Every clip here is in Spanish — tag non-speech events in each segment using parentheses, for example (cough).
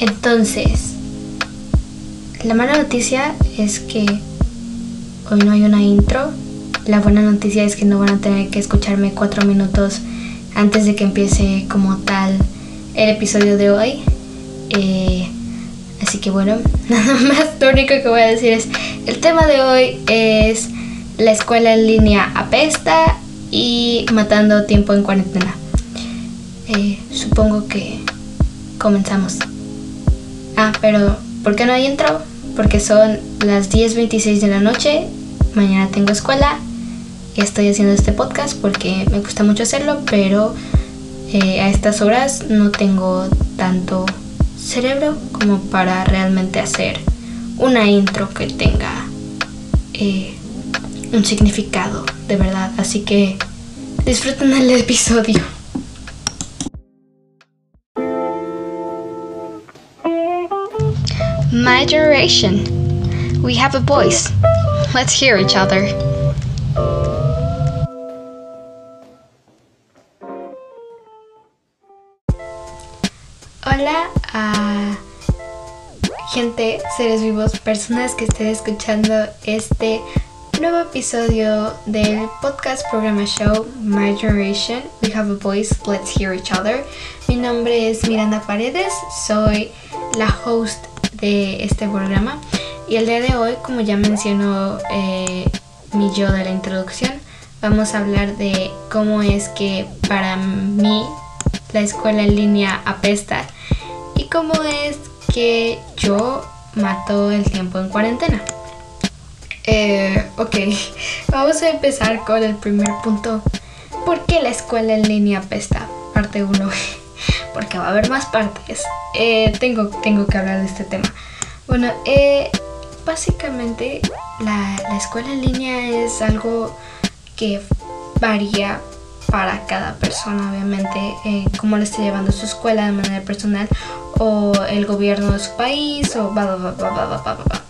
Entonces, la mala noticia es que hoy no hay una intro. La buena noticia es que no van a tener que escucharme cuatro minutos antes de que empiece como tal el episodio de hoy. Eh, así que bueno, (laughs) nada más lo único que voy a decir es, el tema de hoy es la escuela en línea apesta y matando tiempo en cuarentena. Eh, supongo que comenzamos. Ah, pero ¿por qué no hay intro? Porque son las 10.26 de la noche, mañana tengo escuela y estoy haciendo este podcast porque me gusta mucho hacerlo, pero eh, a estas horas no tengo tanto cerebro como para realmente hacer una intro que tenga eh, un significado de verdad. Así que disfruten el episodio. My generation. We have a voice. Let's hear each other. Hola a gente, seres vivos, personas que estén escuchando este nuevo episodio del podcast programa show My Generation. We have a voice, let's hear each other. Mi nombre es Miranda Paredes, soy la host de este programa y el día de hoy, como ya mencionó eh, mi yo de la introducción, vamos a hablar de cómo es que para mí la escuela en línea apesta y cómo es que yo mato el tiempo en cuarentena. Eh, ok, (laughs) vamos a empezar con el primer punto. ¿Por qué la escuela en línea apesta? Parte 1. (laughs) Porque va a haber más partes. Eh, tengo, tengo que hablar de este tema. Bueno, eh, básicamente la, la escuela en línea es algo que varía para cada persona, obviamente, eh, cómo le esté llevando su escuela de manera personal o el gobierno de su país o va, va, va.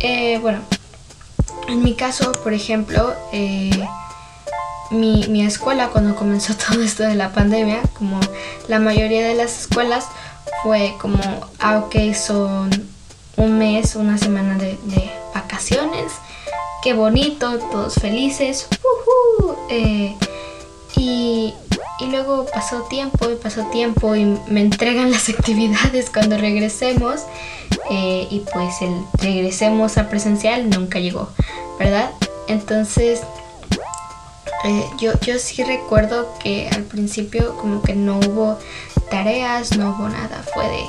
Eh, bueno, en mi caso, por ejemplo, eh, mi, mi escuela cuando comenzó (laughs) todo esto de la pandemia, como la mayoría de las escuelas, fue como, ah, ok, son un mes, una semana de, vacaciones, qué bonito, todos felices, eh, y, y luego pasó tiempo y pasó tiempo y me entregan (laughs) las actividades cuando regresemos eh, y pues el regresemos a presencial nunca llegó, ¿verdad? Entonces eh, yo, yo sí recuerdo que al principio como que no hubo tareas, no hubo nada, fue de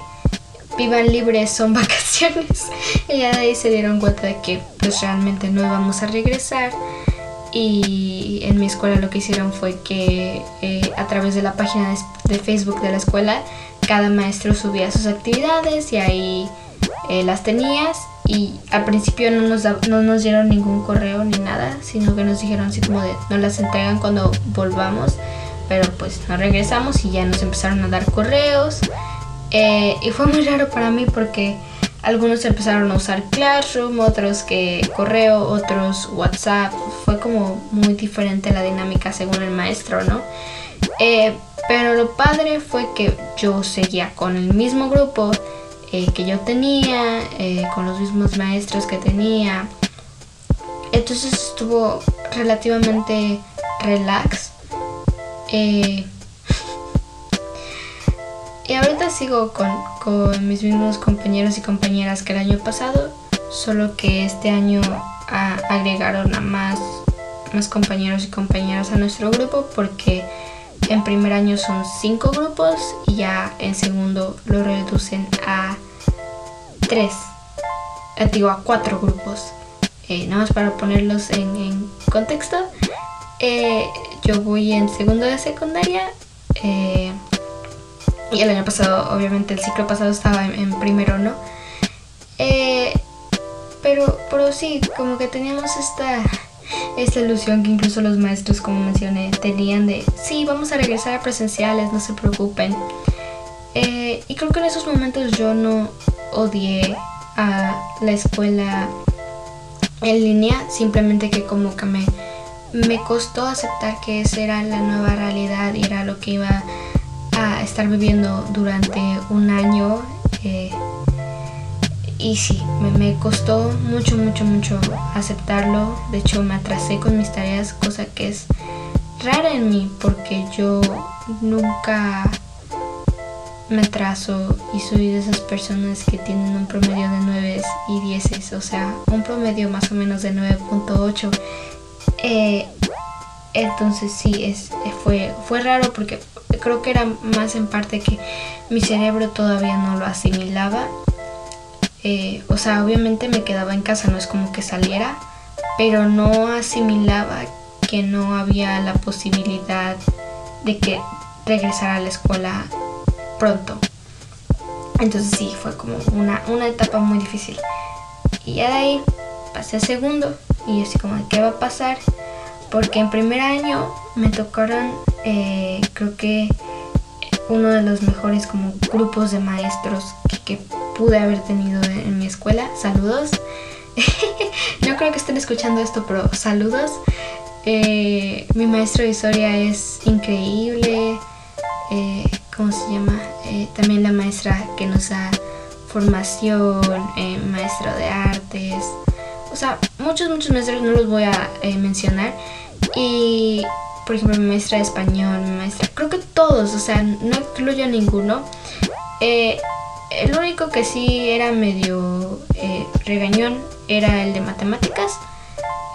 vivan libres, son (laughs) vacaciones. Y ya de ahí se dieron cuenta de que pues realmente no íbamos a regresar. Y en mi escuela lo que hicieron fue que eh, a través de la página de, Facebook de la escuela, cada maestro subía sus actividades y ahí eh, las tenías. Y al principio no nos, da, no nos dieron ningún correo ni nada, sino que nos dijeron así como de nos las entregan cuando volvamos. Pero pues nos regresamos y ya nos empezaron a dar correos. Eh, y fue muy raro para mí porque algunos empezaron a usar Classroom, otros que correo, otros WhatsApp. Fue como muy diferente la dinámica según el maestro, ¿no? Eh, pero lo padre fue que yo seguía con el mismo grupo eh, que yo tenía, eh, con los mismos maestros que tenía. Entonces estuvo relativamente relax. Eh, (laughs) y ahorita sigo con, con, mis mismos compañeros y compañeras que el año pasado, solo que este año a, agregaron a más, más compañeros y compañeras a nuestro grupo porque en primer año son cinco grupos y ya en segundo lo reducen a tres, eh, digo a cuatro grupos. Eh, nada más para ponerlos en, contexto, eh, yo voy en segundo de secundaria. Y el año pasado, obviamente el ciclo pasado estaba en, en primero, ¿no? Pero, pero sí, como que teníamos esta, esta ilusión que incluso los maestros, como mencioné, tenían de, sí, vamos a regresar a presenciales, no se preocupen. Y creo que en esos momentos yo no odié a la escuela en línea, simplemente que como que me, me costó aceptar que esa era la nueva realidad y era lo que iba a estar viviendo durante un año Eh, y sí, me, costó mucho, mucho, mucho aceptarlo. De hecho, me atrasé con mis tareas, cosa que es rara en mí porque yo nunca me atraso y soy de esas personas que tienen un promedio de 9 y 10, o sea, un promedio más o menos de 9.8. Eh, entonces sí, es, fue, fue raro porque creo que era más en parte que mi cerebro todavía no lo asimilaba. Eh, o sea, obviamente me quedaba en casa, no es como que saliera, pero no asimilaba que no había la posibilidad de que regresara a la escuela pronto. Entonces sí, fue como una, una etapa muy difícil. Y ya de ahí pasé a segundo y yo así como, ¿qué va a pasar? Porque en primer año me tocaron, eh, creo que uno de los mejores como grupos de maestros que, pude haber tenido en, mi escuela. Saludos. (laughs) no creo que estén escuchando esto, pero saludos. Eh, mi maestro de historia es increíble. Eh, ¿Cómo se llama? Eh, también la maestra que nos da formación, maestro de artes. O sea, muchos, muchos maestros no los voy a mencionar. Y por ejemplo, mi maestra de español, mi maestra, creo que todos, o sea, no incluyo ninguno. Eh, el único que sí era medio eh, regañón era el de matemáticas.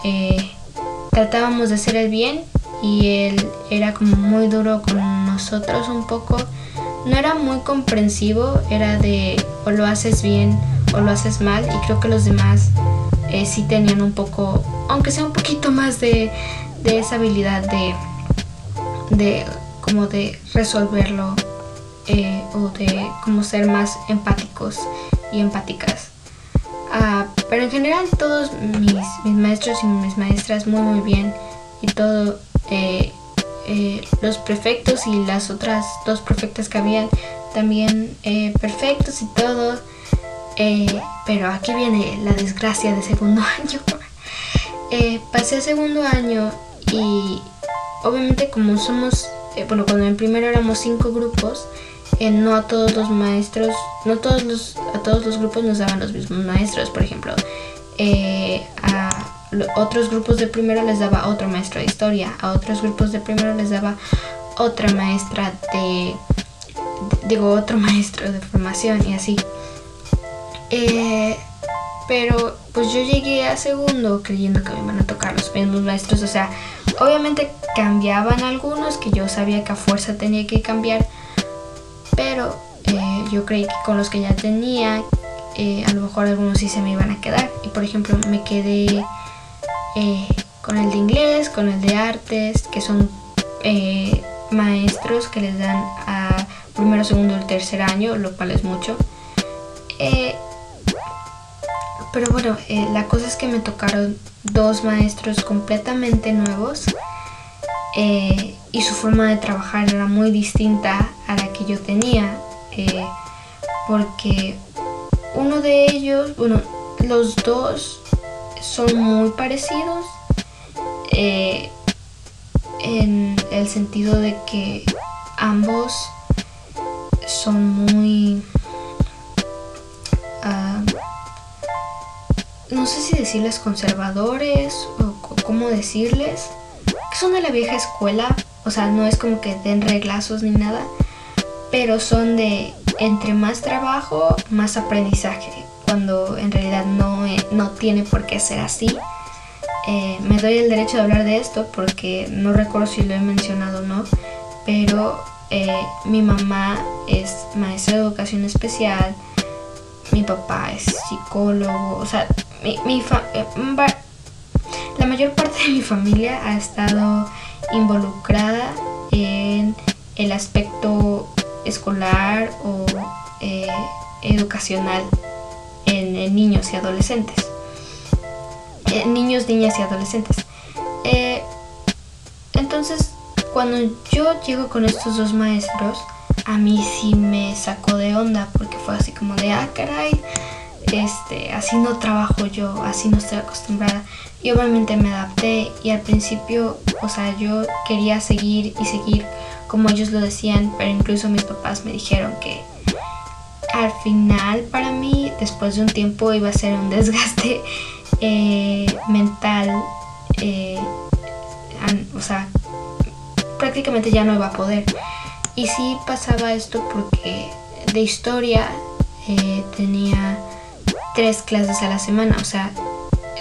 Eh, tratábamos de hacer el bien y él era como muy duro con nosotros un poco. No era muy comprensivo, era de o lo haces bien o lo haces mal y creo que los demás sí tenían un poco, aunque sea un poquito más de, de esa habilidad de, de como de resolverlo eh, o de como ser más empáticos y empáticas. Ah, pero en general todos mis, mis, maestros y mis maestras muy muy bien y todo eh, eh, los prefectos y las otras dos prefectas que habían también perfectos y todo pero aquí viene la desgracia de segundo (laughs) año pasé segundo año y obviamente como somos, eh, bueno, cuando en primero éramos cinco grupos, eh, no a todos los maestros, no todos los, a todos los grupos nos daban los mismos maestros, por ejemplo. Eh, a otros grupos de primero les daba otro maestro de historia, a otros grupos de primero les daba otra maestra de, digo, otro (laughs) maestro de formación y así. pero pues yo llegué a segundo creyendo que me iban a tocar los mismos maestros, o sea, Obviamente cambiaban algunos que yo sabía que a fuerza tenía que cambiar, pero eh, yo creí que con los que ya tenía, eh, a lo mejor algunos sí se me iban a quedar. Y por ejemplo me quedé eh, con el de inglés, con el de artes, que son maestros que les dan a primero, segundo y tercer año, lo cual es mucho. pero bueno, la cosa es que me tocaron dos maestros completamente nuevos eh, y su forma de trabajar era muy distinta a la que yo tenía eh, porque uno de ellos, bueno, los dos son muy parecidos eh, en el sentido de que ambos son muy no sé si decirles conservadores o cómo decirles, son de la vieja escuela, o sea, no es como que den reglazos ni nada, pero son de entre más trabajo, más aprendizaje, cuando en realidad no, no tiene por qué ser así. Eh, me doy el derecho de hablar de esto porque no recuerdo si lo he mencionado o no, pero eh, mi mamá es maestra de educación especial, mi papá es psicólogo, o sea, mi, eh, la mayor parte de mi familia ha estado involucrada en el aspecto escolar o educacional en, niños y adolescentes. niños, niñas y adolescentes. Eh, entonces, cuando yo llego con estos dos maestros, a mí sí me sacó de onda porque fue así como de, ah, caray, este, así no trabajo yo, así no estoy acostumbrada. Y obviamente me adapté y al principio, o sea, yo quería seguir y seguir como ellos lo decían, pero incluso mis papás me dijeron que al final para mí, después de un tiempo, iba a ser un desgaste (laughs) eh, mental. Eh, o sea, prácticamente ya no iba a poder. Y sí pasaba esto porque de historia eh, tenía tres clases a la semana, o sea,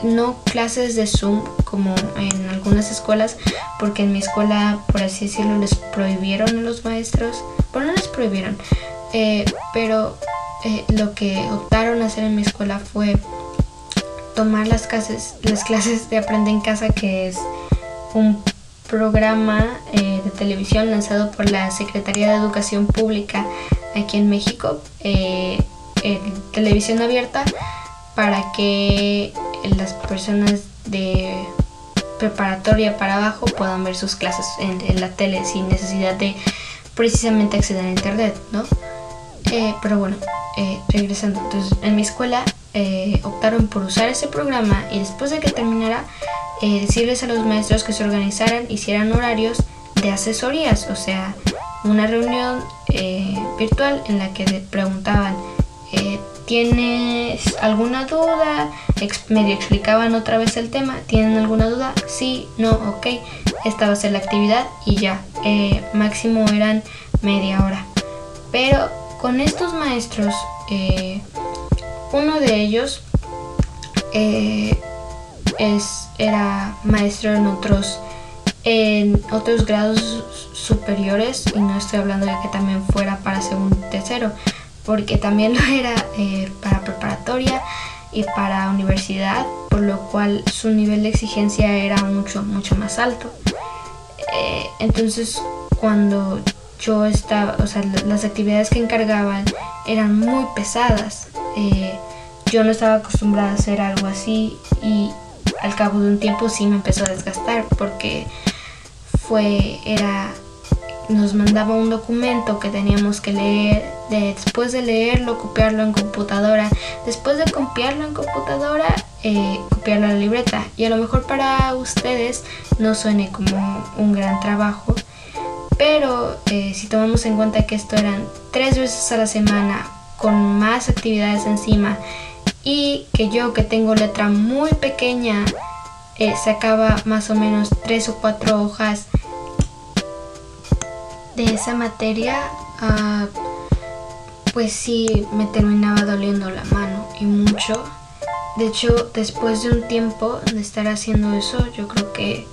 no clases de Zoom como en algunas escuelas, porque en mi escuela, por así decirlo, les prohibieron a los maestros, bueno, no les prohibieron, eh, pero eh, lo que optaron a hacer en mi escuela fue tomar las clases, las (laughs) clases de Aprende en Casa, que es un programa eh, de televisión lanzado por la Secretaría de Educación Pública aquí en México, en televisión abierta, para que las personas de preparatoria para abajo puedan ver sus clases en, la tele sin necesidad de precisamente acceder a internet, ¿no? Eh, pero bueno, eh, regresando, entonces en mi escuela eh, optaron por usar ese programa y después de que terminara, decirles a los maestros que se organizaran, hicieran horarios de asesorías, o sea, una reunión virtual en la que preguntaban ¿Tienes alguna duda? medio explicaban otra vez el tema. ¿Tienen alguna duda? Sí, no, ok. Esta va a ser la actividad y ya. Máximo eran media hora. Pero con estos maestros, eh, uno de ellos eh, es, era maestro en otros, en otros grados superiores y no estoy hablando de que también fuera para segundo tercero porque también lo era eh, para preparatoria y para universidad, por lo cual su nivel de exigencia era mucho, mucho más alto. Entonces, cuando yo estaba, o sea, las actividades que encargaban eran muy pesadas. Eh, yo no estaba acostumbrada a hacer algo así y al cabo de un tiempo sí me empezó a desgastar porque fue, era nos mandaba un documento que teníamos que leer, después de leerlo, copiarlo en computadora, después de copiarlo en computadora, eh, copiarlo a la libreta. Y a lo mejor para ustedes no suene como un gran trabajo, pero eh, si tomamos en cuenta que esto eran tres veces a la semana, con más actividades encima, y que yo que tengo letra muy pequeña, eh, sacaba más o menos tres o cuatro hojas de esa materia, ah, pues sí me terminaba doliendo la mano y mucho. De hecho, después de un tiempo de estar haciendo eso, yo creo que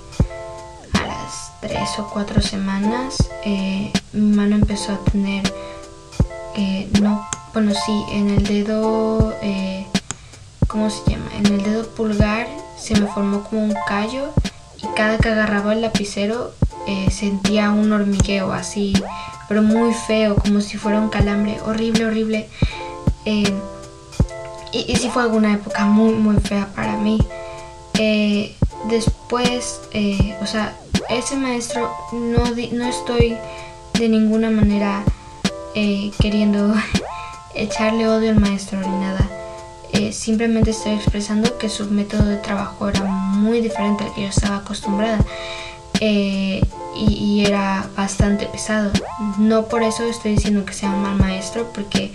tres o cuatro semanas, eh, mi mano empezó a tener, eh, no, bueno, sí, en el dedo, eh, ¿cómo se llama? En el dedo pulgar se me formó como un callo y cada que agarraba el lapicero eh, sentía un hormigueo así, pero muy feo, como si fuera un calambre, horrible, horrible. Y, y sí fue alguna época muy, muy fea para mí. Después, o sea, ese maestro no, no estoy de ninguna manera queriendo (laughs) echarle odio al maestro ni nada. simplemente estoy expresando que su método de trabajo era muy diferente al que yo estaba acostumbrada. Eh, y, era bastante pesado. No por eso estoy diciendo que sea un mal maestro, porque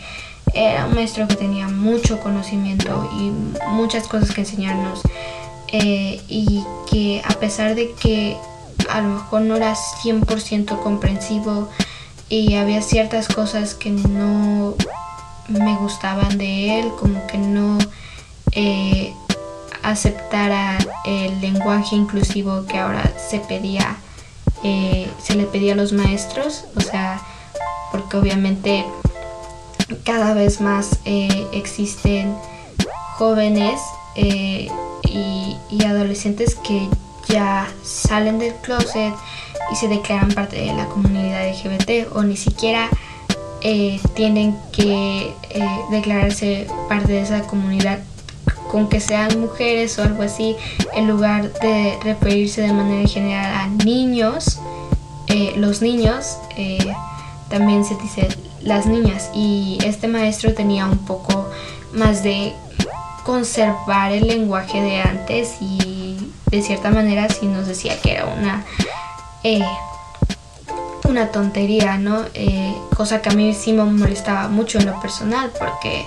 era un maestro que tenía mucho conocimiento y muchas cosas que enseñarnos. Eh, y que a pesar de que a lo mejor no era 100% comprensivo y había ciertas cosas que no me gustaban de él, como que no eh, aceptara el lenguaje inclusivo que ahora se pedía, eh, se le pedía a los maestros, o sea, porque obviamente cada vez más eh, existen jóvenes y, adolescentes que ya salen del closet y se declaran parte de la comunidad LGBT o ni siquiera tienen que declararse parte de esa comunidad con que sean mujeres o algo así, en lugar de referirse de manera general a niños, eh, los niños, eh, también se dice las niñas. Y este maestro tenía un poco más de conservar el lenguaje de antes y de cierta manera sí nos decía que era una, eh, una tontería, ¿no? Eh, cosa que a mí sí me molestaba mucho en lo personal porque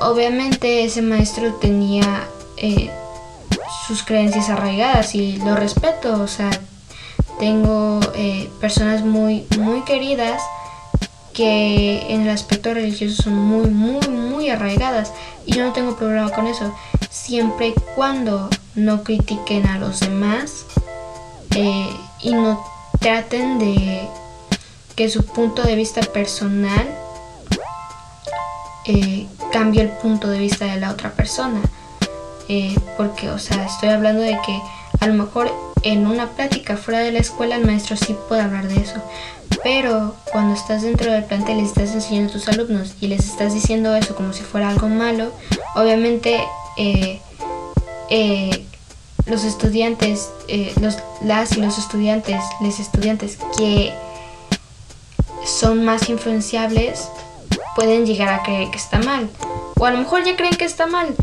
obviamente ese maestro tenía eh, sus creencias arraigadas y lo respeto, o sea, tengo personas muy, muy queridas que en el aspecto religioso son muy, muy, muy arraigadas y yo no tengo problema con eso, siempre y cuando no critiquen a los demás eh, y no traten de que su punto de vista personal eh, cambie el punto de vista de la otra persona. Eh, porque, o sea, estoy hablando de que a lo mejor en una plática fuera de la escuela el maestro sí puede hablar de eso. Pero cuando estás dentro del plantel y estás enseñando a tus alumnos y les estás diciendo eso como si fuera algo malo, obviamente eh, eh, los estudiantes, los, las y los estudiantes, los estudiantes que son más influenciables pueden llegar a creer que está mal. O a lo mejor ya creen que está mal,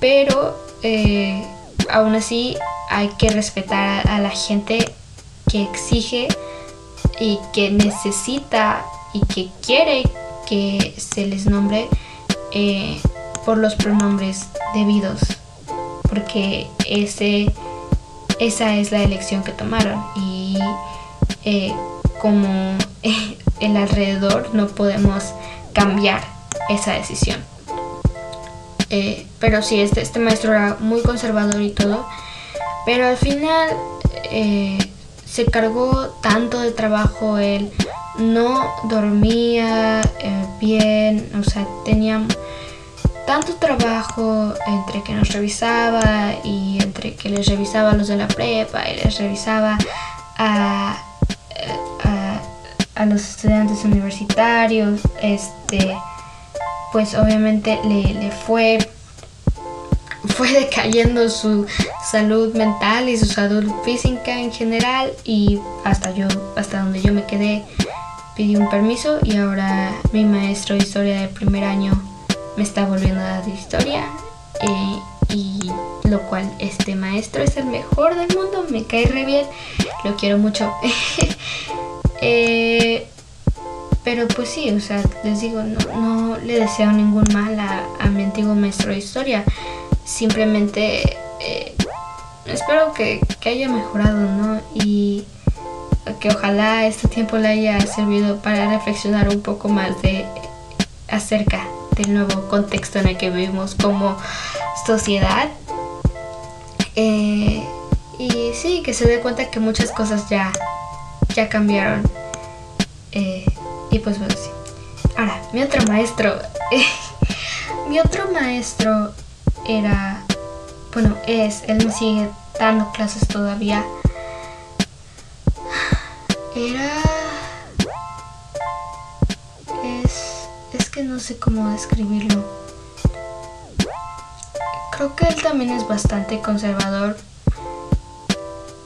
pero eh, aún así hay que respetar a la gente que exige y que necesita y que quiere que se les nombre eh, por los pronombres debidos, porque ese, esa es la elección que tomaron y eh, como (laughs) el alrededor no podemos cambiar esa decisión. Eh, pero sí, este, este maestro era muy conservador y todo. Pero al final eh, se cargó tanto de trabajo él. No dormía eh, bien, o sea, tenía tanto trabajo entre que nos revisaba y entre que les revisaba a los de la prepa y les revisaba a, a, los estudiantes universitarios. Este pues obviamente le, fue fue decayendo su salud mental y su salud física en general y hasta yo hasta donde yo me quedé pedí un permiso y ahora mi maestro de historia del primer año me está volviendo a dar historia eh, y lo cual este maestro es el mejor del mundo me cae re bien lo quiero mucho (laughs) eh, pero pues sí, o sea, les digo, no, le deseo ningún mal a, mi antiguo maestro de historia. Simplemente eh, espero que, haya mejorado, ¿no? Y que ojalá este tiempo le haya servido para reflexionar un poco más de acerca del nuevo contexto en el que vivimos como sociedad. Eh, y sí, que se dé cuenta que muchas cosas ya, ya cambiaron. Eh, y pues bueno, sí. Ahora, mi otro maestro. (laughs) mi otro maestro era. Bueno, es. Él me sigue dando clases todavía. Era. No sé cómo describirlo. Creo que él también es bastante conservador.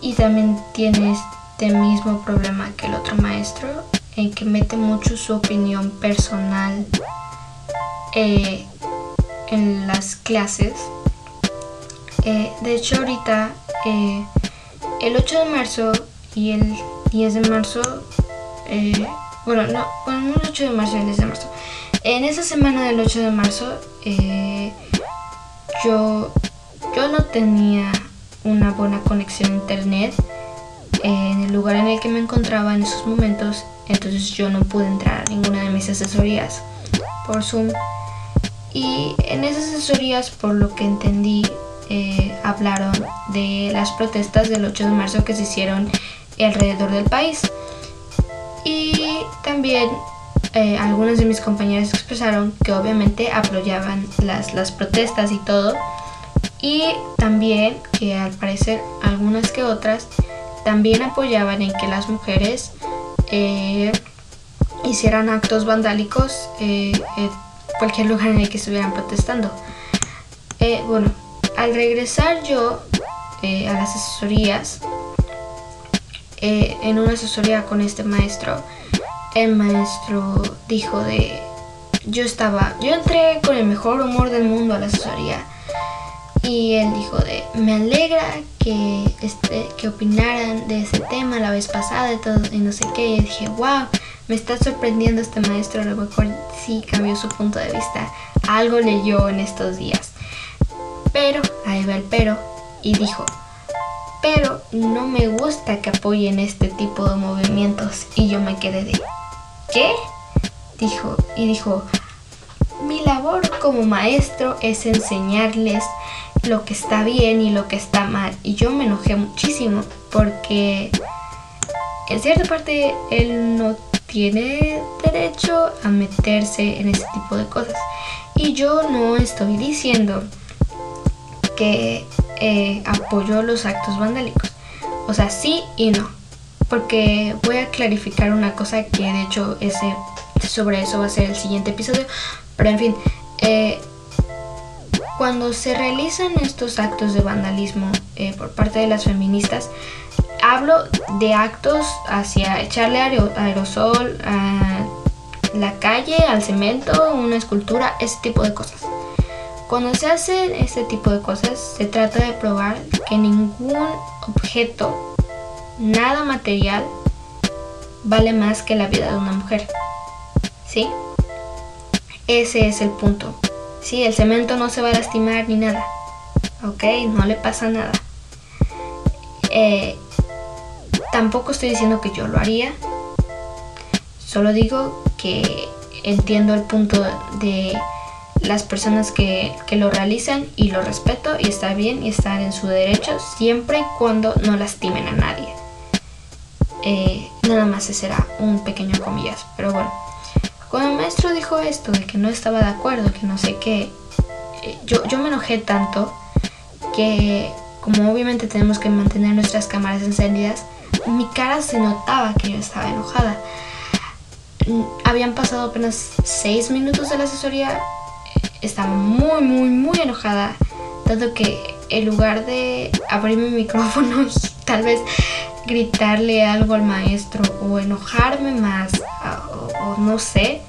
Y también tiene este mismo problema que el otro maestro en que mete mucho su opinión personal eh, en las clases. Eh, de hecho, ahorita, eh, el 8 de marzo y el 10 de marzo, bueno, no, bueno, el 8 de marzo y el 10 de marzo. En esa semana del 8 de marzo, yo, yo no tenía una buena conexión a internet en el lugar en el que me encontraba en esos momentos entonces yo no pude entrar a ninguna de mis asesorías por Zoom. Y en esas asesorías, por lo que entendí, eh, hablaron de las protestas del 8 de marzo que se hicieron alrededor del país. Y también eh, algunas de mis compañeras expresaron que obviamente apoyaban las, las protestas y todo. Y también que al parecer algunas que otras también apoyaban en que las mujeres eh, hicieran actos vandálicos eh, en cualquier lugar en el que estuvieran protestando. Eh, bueno, al regresar yo a las asesorías, en una asesoría con este maestro, el maestro dijo de yo estaba, yo entré con el mejor humor del mundo a la asesoría Y él dijo de, me alegra que, este, que opinaran de ese tema la vez pasada y todo, y no sé qué. Y dije, wow, me está sorprendiendo este maestro, a lo mejor sí cambió su punto de vista. Algo leyó en estos días. Pero, ahí va el pero, y dijo, pero no me gusta que apoyen este tipo de movimientos. Y yo me quedé de, ¿qué? Dijo, y dijo, mi labor como maestro es enseñarles lo que está bien y lo que está mal. Y yo me enojé muchísimo porque en cierta parte él no tiene derecho a meterse en ese tipo de cosas. Y yo no estoy diciendo que eh, apoyo los actos vandálicos. O sea, sí y no. Porque voy a clarificar una cosa que de hecho ese, sobre eso va a ser el siguiente episodio. Pero en fin, eh, cuando se realizan estos actos de vandalismo eh, por parte de las feministas, hablo de actos hacia echarle aerosol a la calle, al cemento, una escultura, ese tipo de cosas. Cuando se hacen este tipo de cosas, se trata de probar que ningún objeto, nada material, vale más que la vida de una mujer. ¿Sí? Ese es el punto. Sí, el cemento no se va a lastimar ni nada. Ok, no le pasa nada. Eh, tampoco estoy diciendo que yo lo haría. Solo digo que entiendo el punto de las personas que, lo realizan y lo respeto y está bien y estar en su derecho siempre y cuando no lastimen a nadie. Eh, nada más ese será un pequeño comillas, pero bueno. Cuando el maestro dijo esto, de que no estaba de acuerdo, que no sé qué, eh, yo, yo me enojé tanto que como obviamente tenemos que mantener nuestras cámaras encendidas, mi cara se notaba que yo estaba enojada. Mm, habían pasado apenas 6 minutos de la asesoría, estaba muy, muy, muy enojada, dado que en lugar de abrir mi micrófono (laughs) y tal vez gritarle algo al maestro o enojarme más o, no sé,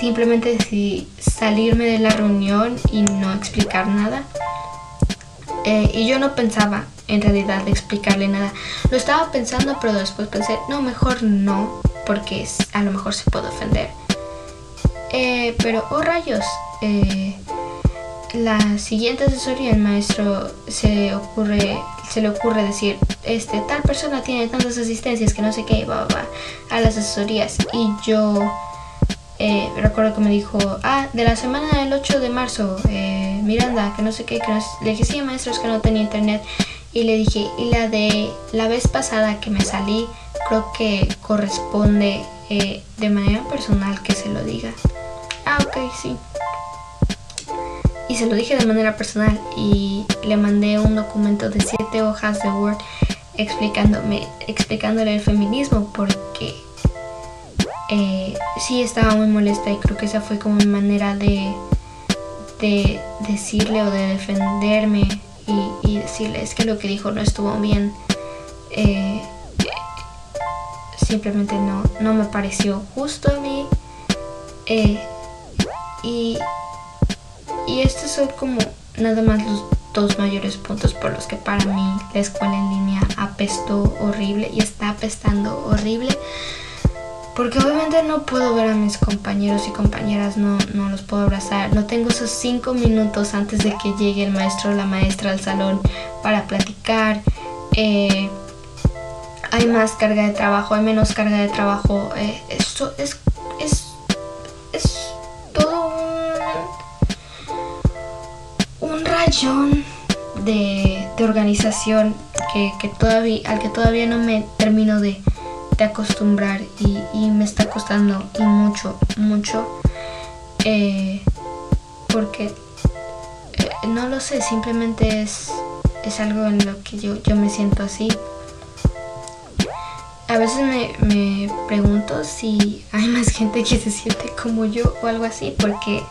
simplemente decidí salirme de la reunión y no explicar nada. Eh, y yo no pensaba en realidad explicarle nada. Lo estaba pensando, pero después pensé, no, mejor no, porque a lo mejor se puede ofender. Eh, pero, oh rayos, eh, la siguiente asesoría el maestro se ocurre se le ocurre decir, este, tal persona tiene tantas asistencias que no sé qué, va, a las asesorías. Y yo eh, recuerdo que me dijo, ah, de la semana del 8 de marzo, eh, Miranda, que no sé qué, que no, le dije, sí, maestros, que no tenía internet. Y le dije, y la de la vez pasada que me salí, creo que corresponde eh, de manera personal que se lo diga. Ah, ok, sí y se lo dije de manera personal y le mandé un documento de siete hojas de Word explicándome, explicándole el feminismo porque eh, sí estaba muy molesta y creo que esa fue como mi manera de, de decirle o de defenderme y, decirle es que lo que dijo no estuvo bien. Eh, simplemente no, no me pareció justo a mí. Eh, y y estos son como nada más los dos mayores puntos por los que para mí la escuela en línea apestó horrible y está apestando horrible. Porque obviamente no puedo ver a mis compañeros y compañeras, no, no los puedo abrazar. No tengo esos cinco minutos antes de que llegue el maestro o la maestra al salón para platicar. Eh, hay más carga de trabajo, hay menos carga de trabajo. Eh, es, un rayón de, organización que, todavía, al que todavía no me termino de, acostumbrar y, me está costando y mucho, mucho. Eh, porque eh, no lo sé, simplemente es, es algo en lo que yo, yo me siento así. A veces me, me pregunto si hay más gente que se siente como yo o algo así, porque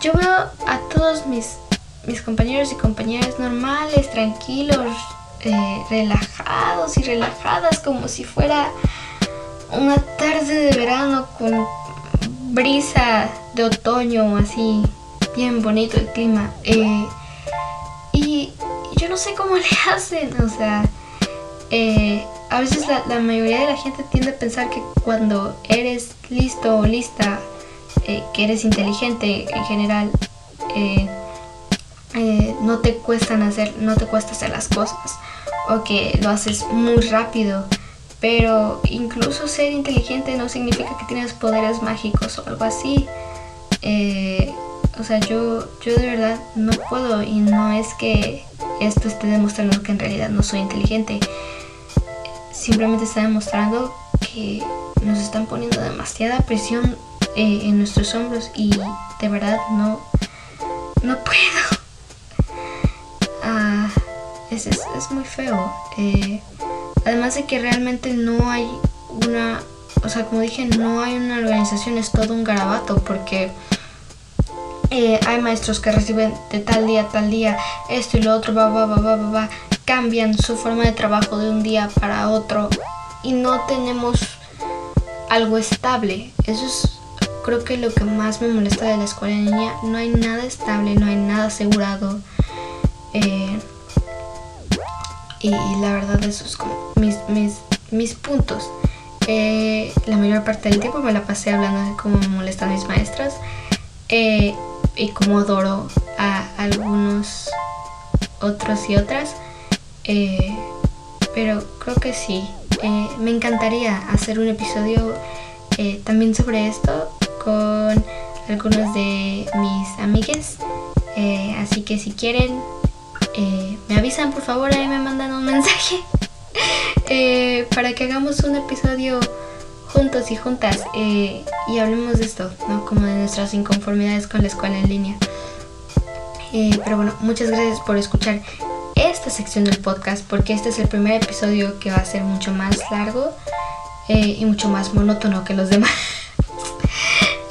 yo veo a todos mis mis compañeros y compañeras normales, tranquilos, eh, relajados y relajadas, como si fuera una tarde de verano con brisa de otoño, así bien bonito el clima. Eh, y no sé cómo (laughs) le hacen, o sea, eh, a veces la, mayoría de la gente tiende a pensar que cuando eres listo o lista, que eres inteligente en general, eh, no te cuestan hacer, no te cuesta hacer las cosas o que lo haces muy rápido. Pero incluso ser inteligente no significa que tienes poderes mágicos o algo así. o sea, yo, yo de verdad no puedo y no es que esto esté demostrando que en realidad no soy inteligente simplemente está demostrando que nos están poniendo demasiada presión eh, en nuestros hombros y de verdad no, no puedo. Ah, es, muy feo. Eh, además de que realmente no hay una, o sea, como dije, no hay una organización, es todo un garabato porque... Eh, hay maestros que reciben de tal día, tal día, esto y lo otro, va, va, va, va, va, cambian su forma de trabajo de un día para otro y no tenemos algo estable. Eso es creo que lo que más me molesta de la escuela en línea. No hay nada estable, no hay nada asegurado. Eh, y, la verdad es como mis, mis, mis puntos. Eh, la mayor parte del tiempo me la pasé hablando de cómo molestan mis maestras eh, y cómo adoro a algunos otros y otras. Eh, pero creo que sí. Me encantaría hacer un episodio también sobre esto con algunos de mis amigues. así que si quieren, me avisan por favor, ahí me mandan un mensaje (laughs) para que hagamos un episodio juntos y juntas y hablemos de esto, ¿no? Como de nuestras inconformidades con la escuela en línea. pero bueno, muchas gracias por escuchar esta sección del podcast porque este es el primer episodio que va a ser mucho más largo eh, y mucho más monótono que los demás.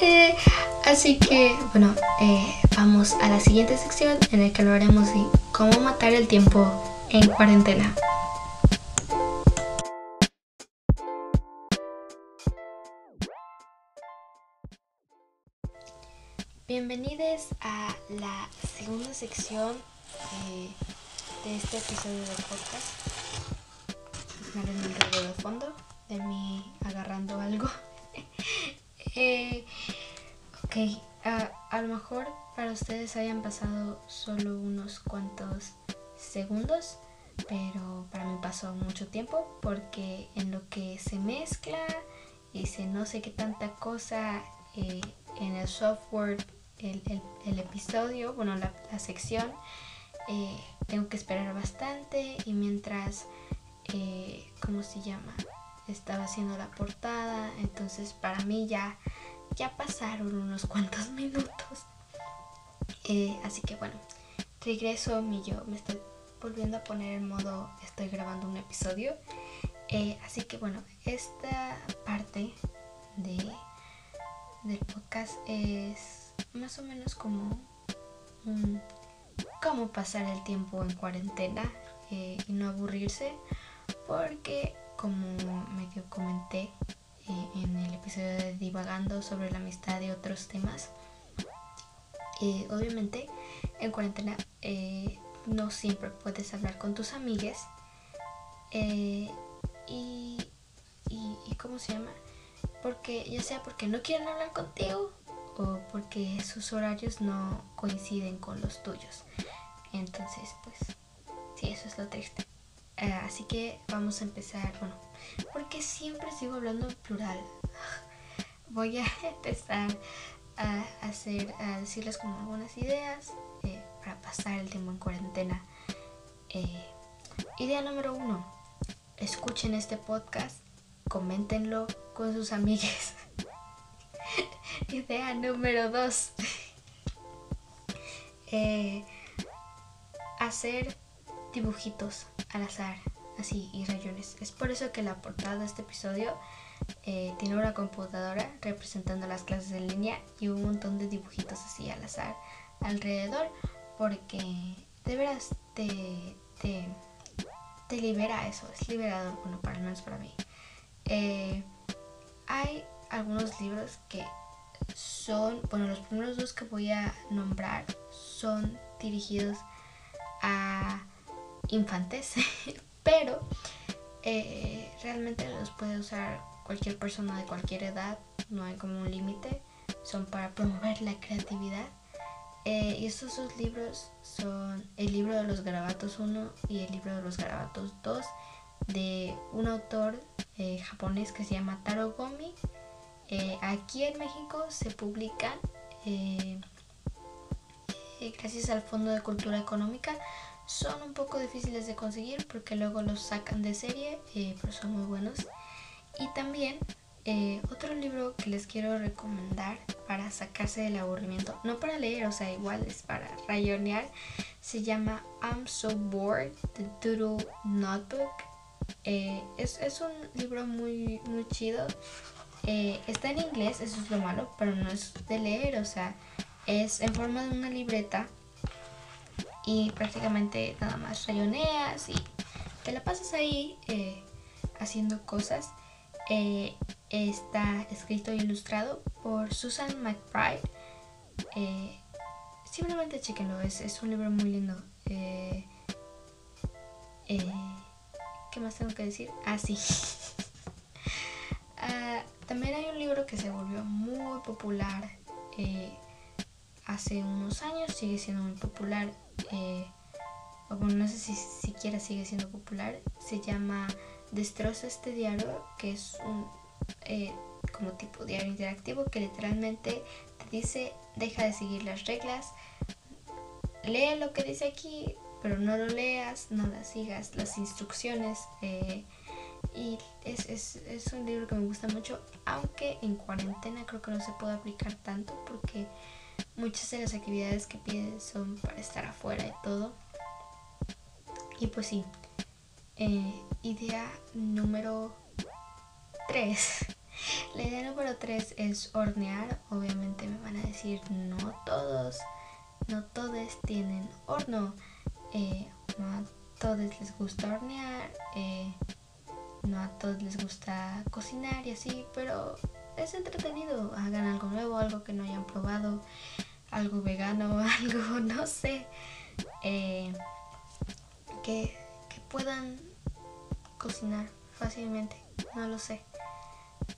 (laughs) Eh, así que, bueno, eh, vamos a la siguiente sección en la que hablaremos de cómo matar el tiempo en cuarentena. Bienvenidos a la segunda sección de este episodio del podcast. Ignaren el ruido de fondo de mí agarrando algo. (laughs) eh, ok, a lo mejor para ustedes hayan pasado solo unos cuantos segundos, pero para mí pasó mucho tiempo porque en lo que se mezcla y se no sé qué tanta cosa eh, en el software, el, el, episodio, bueno, la, la sección, eh, tengo que esperar bastante y mientras, eh, ¿cómo se llama? Estaba haciendo la portada, entonces para mí ya, ya pasaron unos cuantos minutos. Eh, así que bueno, regreso mi yo, me estoy volviendo a poner en modo, estoy grabando un episodio. así que bueno, esta parte de, del podcast es más o menos como cómo pasar el tiempo en cuarentena eh, y no aburrirse porque como medio comenté eh, en el episodio de divagando sobre la amistad y otros temas eh, obviamente en cuarentena no siempre puedes hablar con tus amigues y, y, y cómo se llama porque ya sea porque no quieren hablar contigo o porque sus horarios no coinciden con los tuyos. Entonces, pues, sí, eso es lo triste. Eh, así que vamos a empezar, bueno, porque siempre sigo hablando en plural. (laughs) Voy a empezar a hacer, a decirles como algunas ideas eh, para pasar el tiempo en cuarentena. Eh, idea número uno, escuchen este podcast, coméntenlo con sus amigues. (laughs) Idea número dos. (laughs) Hacer dibujitos al azar, así, y rayones. Es por eso que la portada de este episodio eh, tiene una computadora representando las clases en línea y un montón de dibujitos así al azar alrededor, porque de veras te, te, te libera eso, es liberador, bueno, para al menos para mí. Eh, hay algunos libros que son, bueno, los primeros dos que voy a nombrar son dirigidos a infantes, (laughs) pero eh, realmente los puede usar cualquier persona de cualquier edad, no hay como un límite, son para promover la creatividad. Eh, y estos dos libros son el libro de los garabatos 1 y el libro de los garabatos 2 de un autor eh, japonés que se llama Taro Gomi. aquí en México se publican gracias al Fondo de Cultura Económica son un poco difíciles de conseguir porque luego los sacan de serie, eh, pero son muy buenos. Y también eh, otro libro que les quiero recomendar para sacarse del aburrimiento, no para leer, o sea, igual es para rayonear, se llama I'm So Bored, The Doodle Notebook. Eh, es, es, un libro muy, muy chido. está en inglés, eso es lo malo, pero no es de leer, o sea, es en forma de una libreta y prácticamente nada más rayoneas y te la pasas ahí eh, haciendo cosas. Eh, está escrito e ilustrado por Susan McBride. Eh, simplemente chequenlo, es, es, un libro muy lindo. ¿Qué más tengo que decir? Ah, sí. (laughs) Ah, también hay un libro que se volvió muy popular hace unos años, sigue siendo muy popular eh, o bueno, no sé si siquiera sigue siendo popular, se llama Destroza este diario, que es un eh, como tipo diario interactivo que literalmente te dice deja de seguir las reglas, lee lo que dice aquí, pero no lo leas, no las sigas, las instrucciones. Eh, y es, es, es, un libro que me gusta mucho, aunque en cuarentena creo que no se puede aplicar tanto porque Muchas de las actividades que pide son para estar afuera y todo. Y pues sí, eh, idea número 3. (laughs) La idea número 3 es hornear. Obviamente me van a decir, no todos, no todos tienen horno. Eh, no a todos les gusta hornear. Eh, no a todos les gusta cocinar y así, pero es entretenido. Hagan algo nuevo, algo que no hayan probado, algo vegano, (laughs) algo, no sé, eh, que, puedan cocinar fácilmente, no lo sé.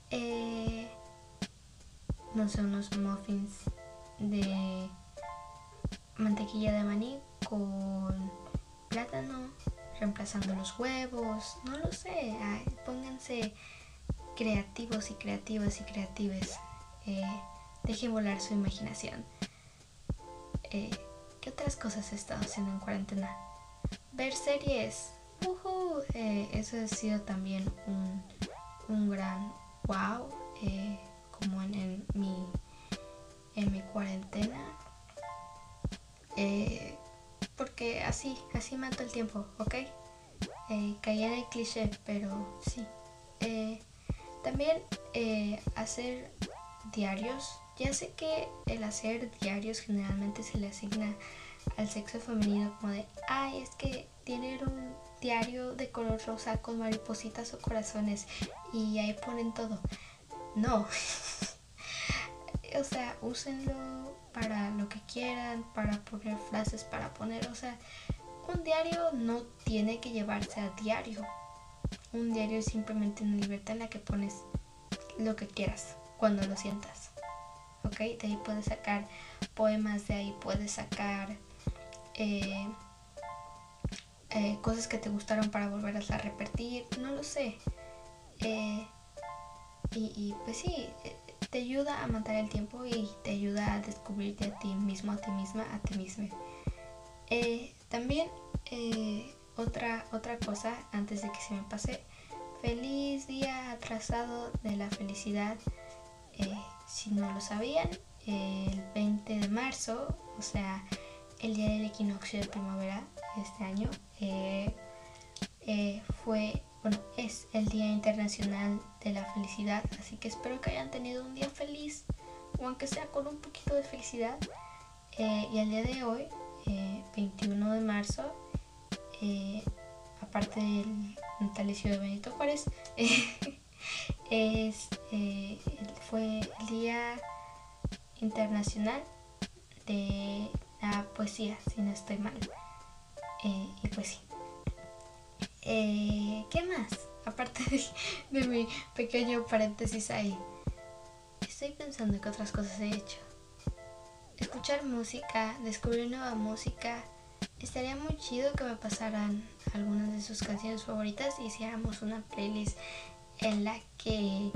Eh, no sé, unos muffins de mantequilla de maní con plátano, reemplazando los huevos, no lo sé, pónganse creativos y creativas y creatives. Eh, dejen volar su imaginación. Eh, ¿Qué otras cosas he estado haciendo en cuarentena? Ver series. Eh, eso ha sido también un, gran wow. como en, mi, en mi cuarentena. porque así, así mato el tiempo, ¿ok? caí en el cliché, pero sí. También eh, hacer diarios. Ya sé que el hacer diarios generalmente se le asigna al sexo femenino como de, ay, es que tienen un diario de color rosa con maripositas o corazones y ahí ponen todo. No. (laughs) o sea, úsenlo para lo que quieran, para poner frases, para poner, o sea, un diario no tiene que llevarse a diario. Un diario es simplemente una libertad en la que pones lo que quieras cuando lo sientas. ¿Ok? De ahí puedes sacar poemas, de ahí puedes sacar eh, eh, cosas que te gustaron para volverlas a repetir. No lo sé. Eh, y, pues sí, te ayuda a matar el tiempo y te ayuda a descubrirte a ti mismo, a ti misma, a ti misma. también otra, otra cosa, antes de que se me pase, feliz día atrasado de la felicidad. Eh, si no lo sabían, el 20 de marzo, o sea, el día del equinoccio de primavera este año, eh, eh, fue, bueno, es el Día Internacional de la Felicidad. Así que espero que hayan tenido un día feliz, o aunque sea con un poquito de felicidad. y el día de hoy, 21 de marzo, aparte del natalicio de Benito Juárez, (laughs) eh, fue el Día Internacional de la Poesía, si no estoy mal. Eh, y pues sí, Eh, ¿Qué más? Aparte de, de mi pequeño paréntesis ahí. Estoy pensando que otras cosas he hecho. Escuchar música, descubrir nueva música. Estaría muy chido que me pasaran algunas de sus canciones favoritas y hiciéramos una playlist en la que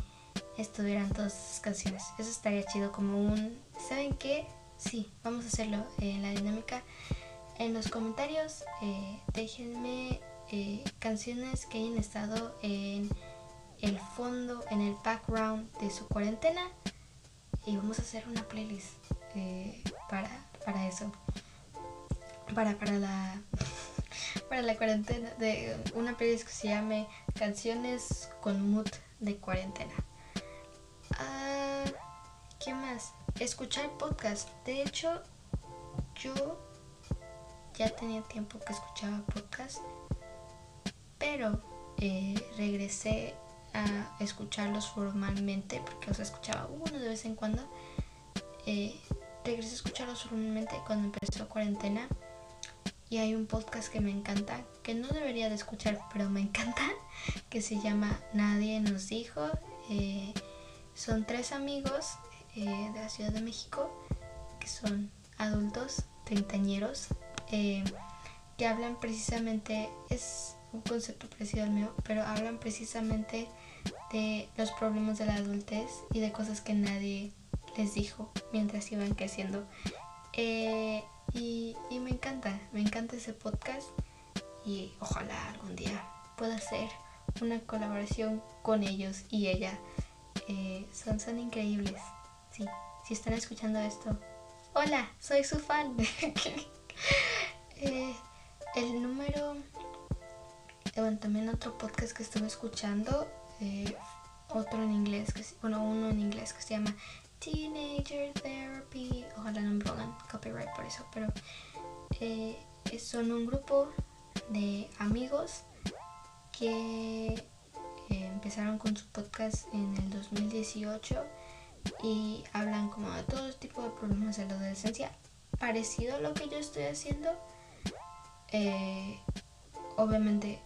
estuvieran todas sus canciones. Eso estaría chido como un... ¿Saben qué? Sí, vamos a hacerlo en la dinámica. En los comentarios eh, déjenme eh, canciones que hayan estado en el fondo, en el background de su cuarentena y vamos a hacer una playlist eh, para, para eso. Para, para la para la cuarentena de una playlist que se llame Canciones con mood de cuarentena. Ah, ¿Qué más? Escuchar podcast. De hecho, yo ya tenía tiempo que escuchaba podcast, pero eh, regresé a escucharlos formalmente porque los escuchaba uno de vez en cuando. Eh, regresé a escucharlos formalmente cuando empezó la cuarentena y hay un podcast que me encanta, que no debería de escuchar, pero me encanta, que se llama Nadie nos dijo. Eh, son tres amigos eh, de la Ciudad de México que son adultos, treintañeros, que hablan precisamente, es un concepto parecido al mío, pero hablan precisamente de los problemas de la adultez y de cosas que nadie les dijo mientras iban creciendo. Eh, y, me encanta, me encanta ese podcast y ojalá algún día pueda hacer una colaboración con ellos y ella. Eh, son, son increíbles. Sí, si están escuchando esto, hola, soy su fan. (laughs) Eh, el número bueno, también otro podcast que estuve escuchando, eh, otro en inglés, que, bueno, uno en inglés que se llama Teenager Therapy. Ojalá no me pongan copyright por eso, pero eh, son un grupo de amigos que eh, empezaron con su podcast en el 2018 y hablan como de todo tipo de problemas de la adolescencia, parecido a lo que yo estoy haciendo. obviamente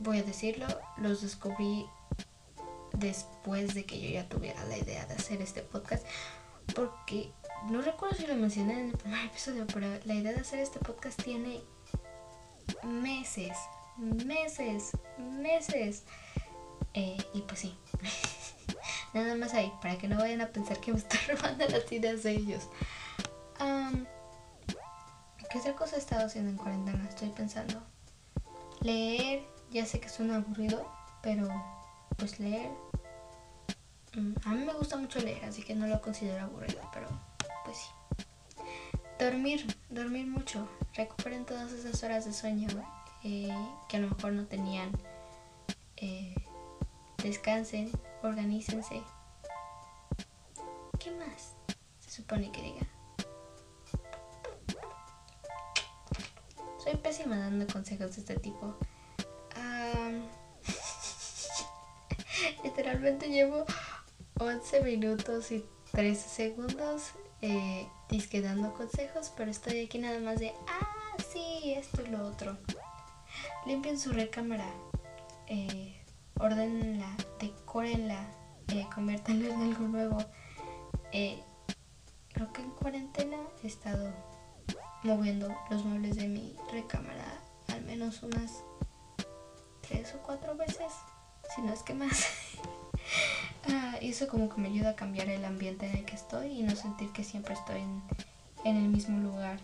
voy a decirlo, los descubrí después de que yo ya tuviera la idea de hacer este podcast. Porque no recuerdo si lo mencioné en el primer episodio, pero la idea de hacer este podcast tiene meses, meses, meses. Eh, y pues sí. (laughs) Nada más ahí, para que no vayan a pensar que me estoy (laughs) robando las ideas de ellos. ¿Qué otra cosa he estado haciendo en cuarentena? Estoy pensando. Leer, ya sé que suena aburrido, pero pues leer. Mm, a mí me gusta mucho leer, así que no lo considero aburrido, pero pues sí. Dormir, dormir mucho. Recuperen todas esas horas de sueño eh, que a lo mejor no tenían. Eh, descansen, organícense. ¿Qué más se supone que diga? Soy pésima dando consejos de este tipo. Literalmente llevo 11 minutos y 13 segundos eh, disque dando consejos, pero estoy aquí nada más de, ah, sí, esto y lo otro. Limpien su recámara, eh, ordenenla, decórenla, eh, conviértanla en algo nuevo. Eh, creo que en cuarentena he estado moviendo los muebles de mi recámara al menos unas tres o cuatro veces, si no es que más. (laughs) ah, eso como que me ayuda a cambiar el ambiente en el que estoy y no sentir que siempre estoy en, el mismo lugar.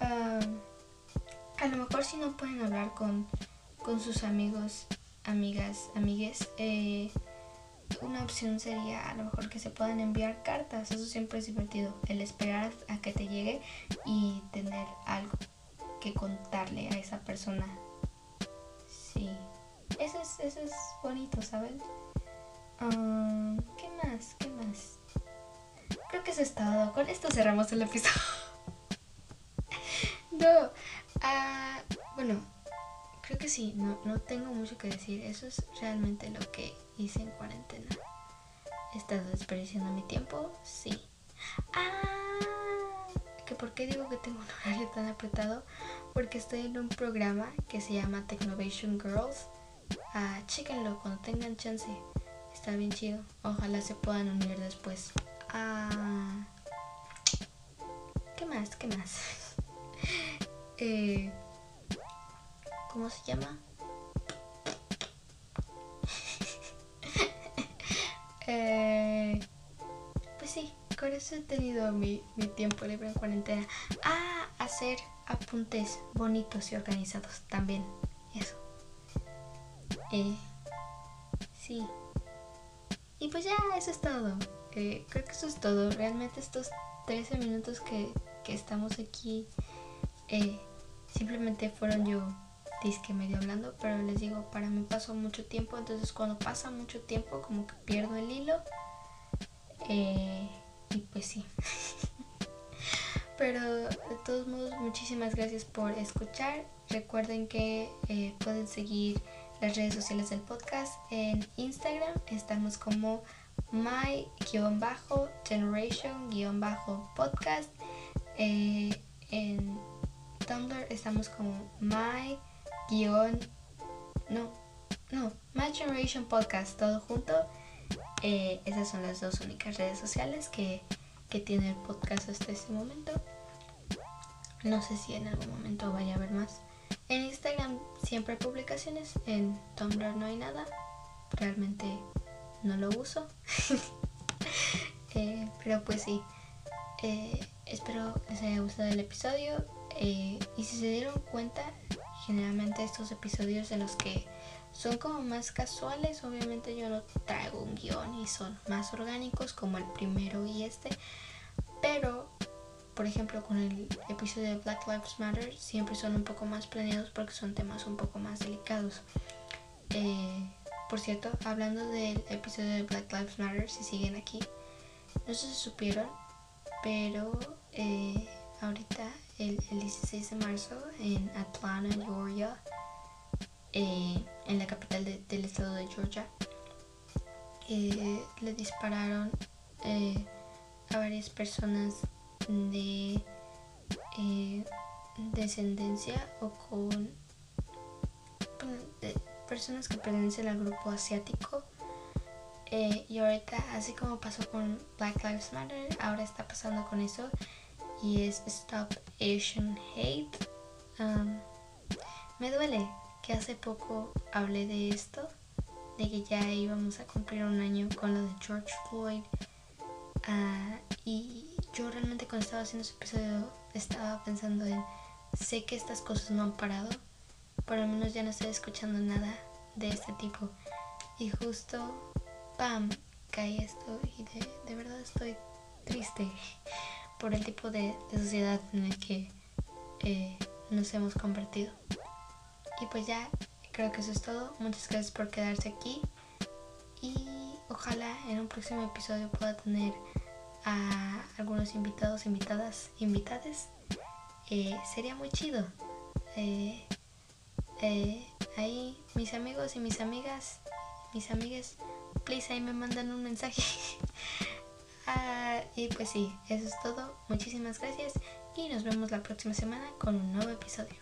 Ah, a lo mejor si no pueden hablar con, con sus amigos, amigas, amigues, eh, una opción sería a lo mejor que se puedan enviar cartas. Eso siempre es divertido. El esperar a que te llegue y tener algo que contarle a esa persona. Sí. Eso es, eso es bonito, ¿saben? Ah, ¿Qué más? ¿Qué más? Creo que eso es todo. Con esto cerramos el episodio. (laughs) no. Ah, bueno, creo que sí. No, no tengo mucho que decir. Eso es realmente lo que hice en cuarentena. ¿He estado desperdiciando mi tiempo? Sí. Ah, que por qué digo que tengo un horario tan apretado, porque estoy en un programa que se llama Technovation Girls. Ah, chéquenlo cuando tengan chance. Está bien chido. Ojalá se puedan unir después. Ah, ¿Qué más? ¿Qué más? (laughs) eh, ¿Cómo se llama? (laughs) eh, pues sí, con eso he tenido mi, mi tiempo libre en cuarentena. Ah, hacer apuntes bonitos y organizados también. Eso. Eh, sí. Y pues ya, eso es todo. Creo que eso es todo. Realmente estos 13 minutos que, que estamos aquí eh, simplemente fueron yo disque medio hablando, pero les digo, para mí pasó mucho tiempo, entonces cuando pasa mucho tiempo como que pierdo el hilo. Eh, y pues sí. (laughs) pero de todos modos, muchísimas gracias por escuchar. Recuerden que eh, pueden seguir las redes sociales del podcast en Instagram. Estamos como my-generation-podcast. Eh, en Tumblr estamos como my no no my generation podcast todo junto eh, esas son las dos únicas redes sociales que, que tiene el podcast hasta este momento no sé si en algún momento vaya a haber más en Instagram siempre hay publicaciones. En Tumblr no hay nada. Realmente no lo uso. (laughs) Eh, pero pues sí. Eh, espero les haya gustado el episodio. Eh, y si se dieron cuenta, generalmente estos episodios en los que son como más casuales, obviamente yo no traigo un guion y son más orgánicos como el primero y este, pero por ejemplo con el episodio de Black Lives Matter siempre son un poco más planeados porque son temas un poco más delicados. Eh, por cierto, hablando del episodio de Black Lives Matter, si siguen aquí, no sé si supieron, pero eh, ahorita el, 16 de marzo en Atlanta, Georgia, eh, en la capital del estado de Georgia. Le dispararon a varias personas de descendencia o con personas que pertenecen al grupo asiático. y ahorita, así como pasó con Black Lives Matter, ahora está pasando con eso y es Stop Asian Hate. Me duele que hace poco hablé de esto, de que ya íbamos a cumplir un año con lo de George Floyd. Uh, y yo realmente cuando estaba haciendo ese episodio estaba pensando en, sé que estas cosas no han parado, por lo menos ya no estoy escuchando nada de este tipo. Y justo, ¡pam!, cae esto y de, verdad estoy triste (laughs) por el tipo de, sociedad en el que eh, nos hemos convertido. Y pues ya, creo que eso es todo. Muchas gracias por quedarse aquí. Y ojalá en un próximo episodio pueda tener a algunos invitados, invitadas, invitades. Eh, sería muy chido. Eh, ahí mis amigos y mis amigas, mis amigas, please ahí me mandan un mensaje. (laughs) Ah, y pues sí, eso es todo. Muchísimas gracias y nos vemos la próxima semana con un nuevo episodio.